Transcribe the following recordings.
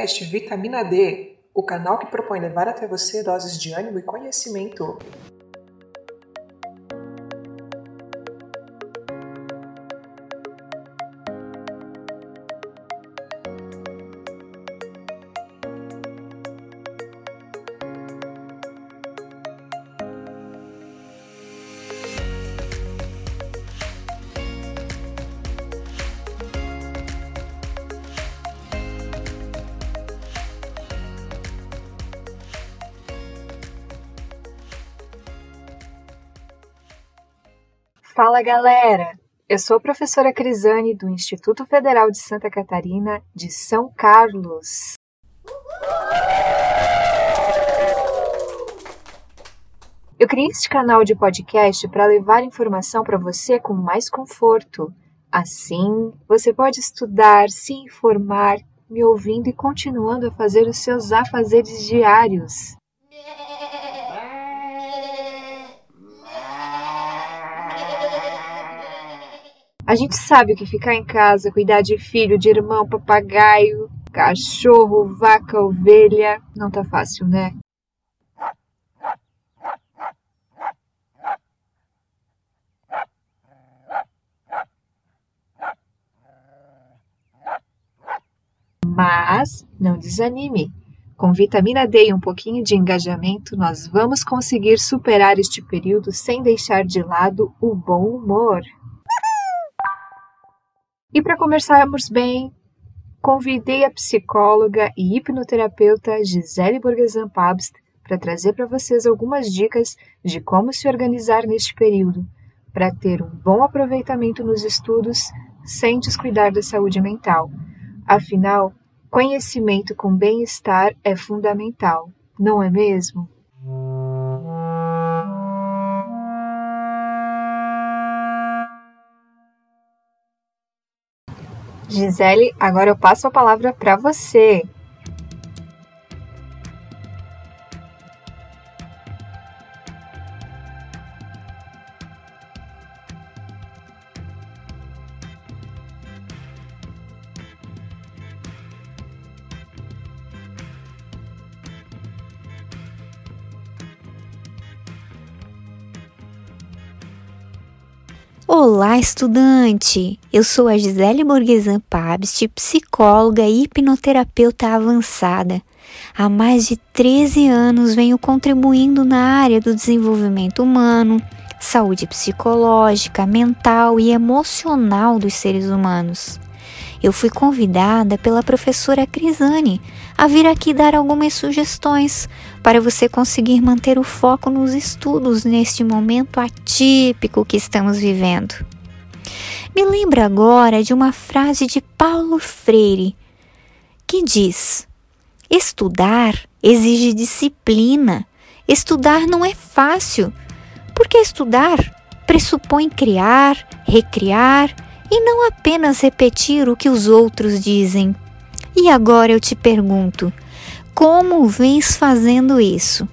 Podcast Vitamina D, o canal que propõe levar até você doses de ânimo e conhecimento. Fala galera! Eu sou a professora Crisane do Instituto Federal de Santa Catarina de São Carlos. Eu criei este canal de podcast para levar informação para você com mais conforto. Assim, você pode estudar, se informar, me ouvindo e continuando a fazer os seus afazeres diários. A gente sabe que ficar em casa, cuidar de filho, de irmão, papagaio, cachorro, vaca, ovelha, não tá fácil, né? Mas não desanime. Com vitamina D e um pouquinho de engajamento, nós vamos conseguir superar este período sem deixar de lado o bom humor. E para conversarmos bem, convidei a psicóloga e hipnoterapeuta Gisele Borgesan Pabst para trazer para vocês algumas dicas de como se organizar neste período, para ter um bom aproveitamento nos estudos sem descuidar da saúde mental. Afinal, conhecimento com bem-estar é fundamental, não é mesmo? Gisele, agora eu passo a palavra para você. Olá, estudante! Eu sou a Gisele Borgesan Pabst, psicóloga e hipnoterapeuta avançada. Há mais de 13 anos venho contribuindo na área do desenvolvimento humano, saúde psicológica, mental e emocional dos seres humanos eu fui convidada pela professora Crisane a vir aqui dar algumas sugestões para você conseguir manter o foco nos estudos neste momento atípico que estamos vivendo. Me lembro agora de uma frase de Paulo Freire que diz: Estudar exige disciplina. Estudar não é fácil, porque estudar pressupõe criar, recriar e não apenas repetir o que os outros dizem. E agora eu te pergunto: como vens fazendo isso?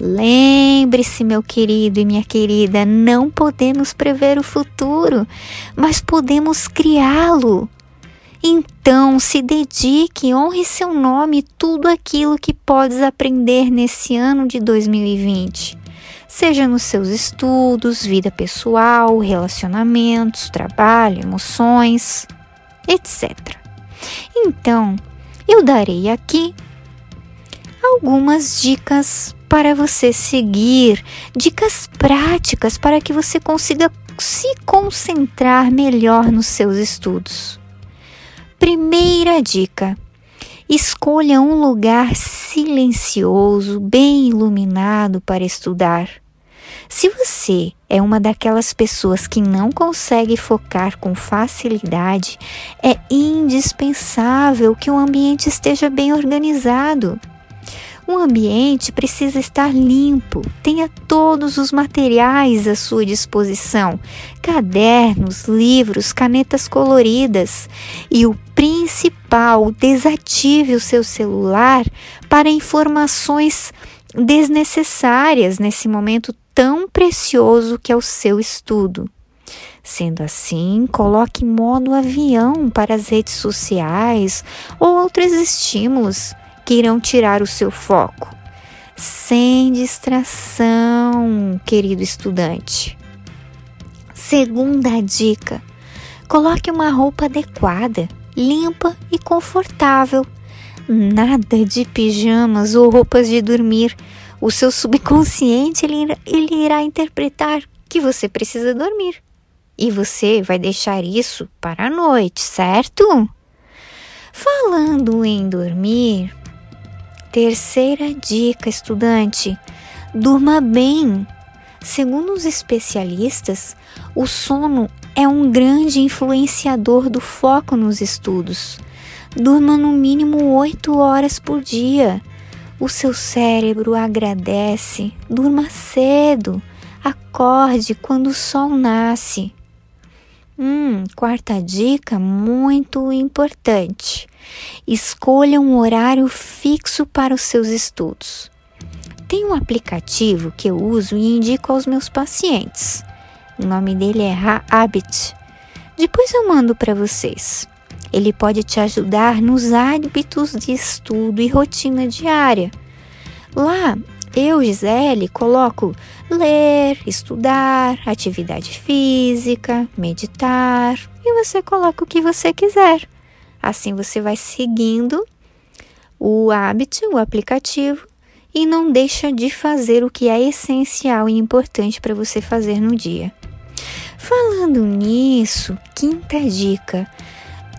Lembre-se, meu querido e minha querida, não podemos prever o futuro, mas podemos criá-lo. Então, se dedique, honre seu nome tudo aquilo que podes aprender nesse ano de 2020 seja nos seus estudos, vida pessoal, relacionamentos, trabalho, emoções, etc. Então, eu darei aqui algumas dicas para você seguir, dicas práticas para que você consiga se concentrar melhor nos seus estudos. Primeira dica: escolha um lugar silencioso, bem iluminado para estudar. Se você é uma daquelas pessoas que não consegue focar com facilidade, é indispensável que o ambiente esteja bem organizado. Um ambiente precisa estar limpo, tenha todos os materiais à sua disposição: cadernos, livros, canetas coloridas. E o principal, desative o seu celular para informações desnecessárias nesse momento tão precioso que é o seu estudo. Sendo assim, coloque modo avião para as redes sociais ou outros estímulos que irão tirar o seu foco. Sem distração, querido estudante. Segunda dica: coloque uma roupa adequada, limpa e confortável. Nada de pijamas ou roupas de dormir. O seu subconsciente ele, ele irá interpretar que você precisa dormir. E você vai deixar isso para a noite, certo? Falando em dormir, terceira dica, estudante: durma bem. Segundo os especialistas, o sono é um grande influenciador do foco nos estudos. Durma no mínimo 8 horas por dia. O seu cérebro agradece. Durma cedo. Acorde quando o sol nasce. Hum, quarta dica muito importante. Escolha um horário fixo para os seus estudos. Tem um aplicativo que eu uso e indico aos meus pacientes. O nome dele é Habit. Depois eu mando para vocês. Ele pode te ajudar nos hábitos de estudo e rotina diária. Lá, eu, Gisele, coloco ler, estudar, atividade física, meditar e você coloca o que você quiser. Assim você vai seguindo o hábito, o aplicativo e não deixa de fazer o que é essencial e importante para você fazer no dia. Falando nisso, quinta dica: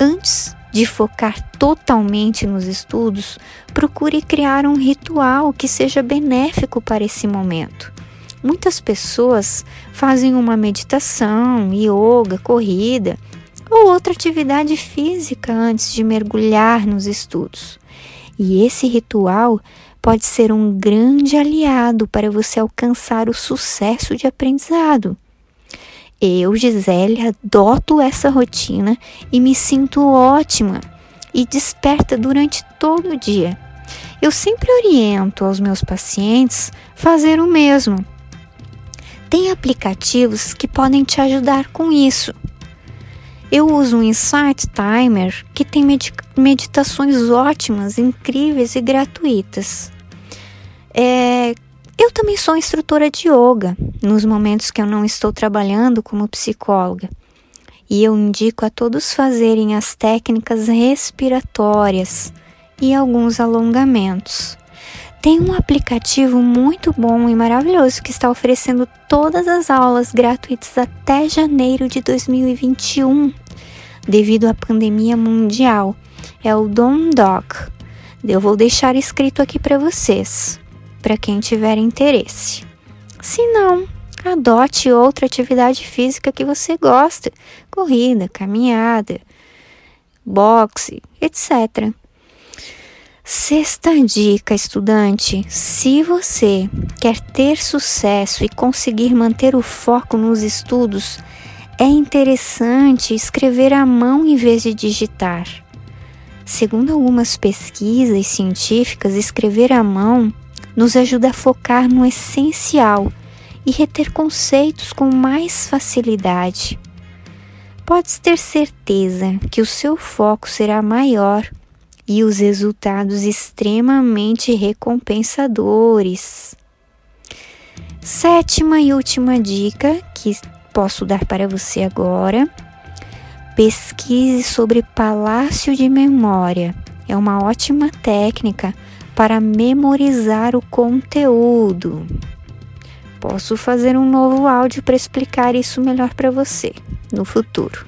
antes de focar totalmente nos estudos, procure criar um ritual que seja benéfico para esse momento. Muitas pessoas fazem uma meditação, yoga, corrida ou outra atividade física antes de mergulhar nos estudos. E esse ritual pode ser um grande aliado para você alcançar o sucesso de aprendizado. Eu, Gisele, adoto essa rotina e me sinto ótima e desperta durante todo o dia. Eu sempre oriento aos meus pacientes fazer o mesmo. Tem aplicativos que podem te ajudar com isso. Eu uso um Insight Timer que tem meditações ótimas, incríveis e gratuitas. É, eu também sou instrutora de yoga nos momentos que eu não estou trabalhando como psicóloga. E eu indico a todos fazerem as técnicas respiratórias e alguns alongamentos. Tem um aplicativo muito bom e maravilhoso que está oferecendo todas as aulas gratuitas até janeiro de 2021, devido à pandemia mundial. É o DomDoc. Eu vou deixar escrito aqui para vocês, para quem tiver interesse. Se não, adote outra atividade física que você gosta: corrida, caminhada, boxe, etc. Sexta dica, estudante: se você quer ter sucesso e conseguir manter o foco nos estudos, é interessante escrever à mão em vez de digitar. Segundo algumas pesquisas científicas, escrever à mão nos ajuda a focar no essencial e reter conceitos com mais facilidade. Podes ter certeza que o seu foco será maior e os resultados extremamente recompensadores. Sétima e última dica que posso dar para você agora: pesquise sobre palácio de memória. É uma ótima técnica para memorizar o conteúdo. Posso fazer um novo áudio para explicar isso melhor para você no futuro.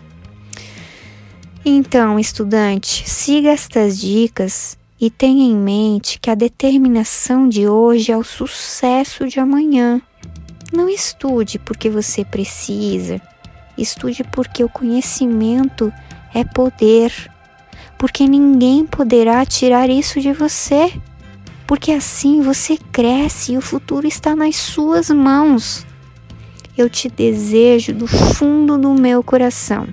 Então, estudante, siga estas dicas e tenha em mente que a determinação de hoje é o sucesso de amanhã. Não estude porque você precisa, estude porque o conhecimento é poder, porque ninguém poderá tirar isso de você, porque assim você cresce e o futuro está nas suas mãos. Eu te desejo do fundo do meu coração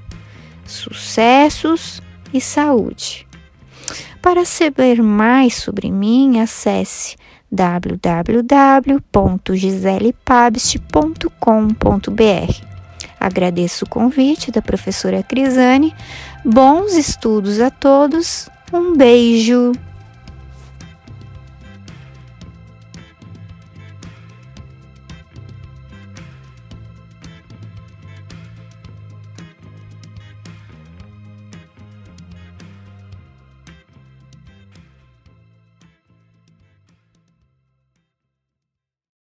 sucessos e saúde. Para saber mais sobre mim, acesse www.giselepabst.com.br. Agradeço o convite da professora Crisane. Bons estudos a todos. Um beijo.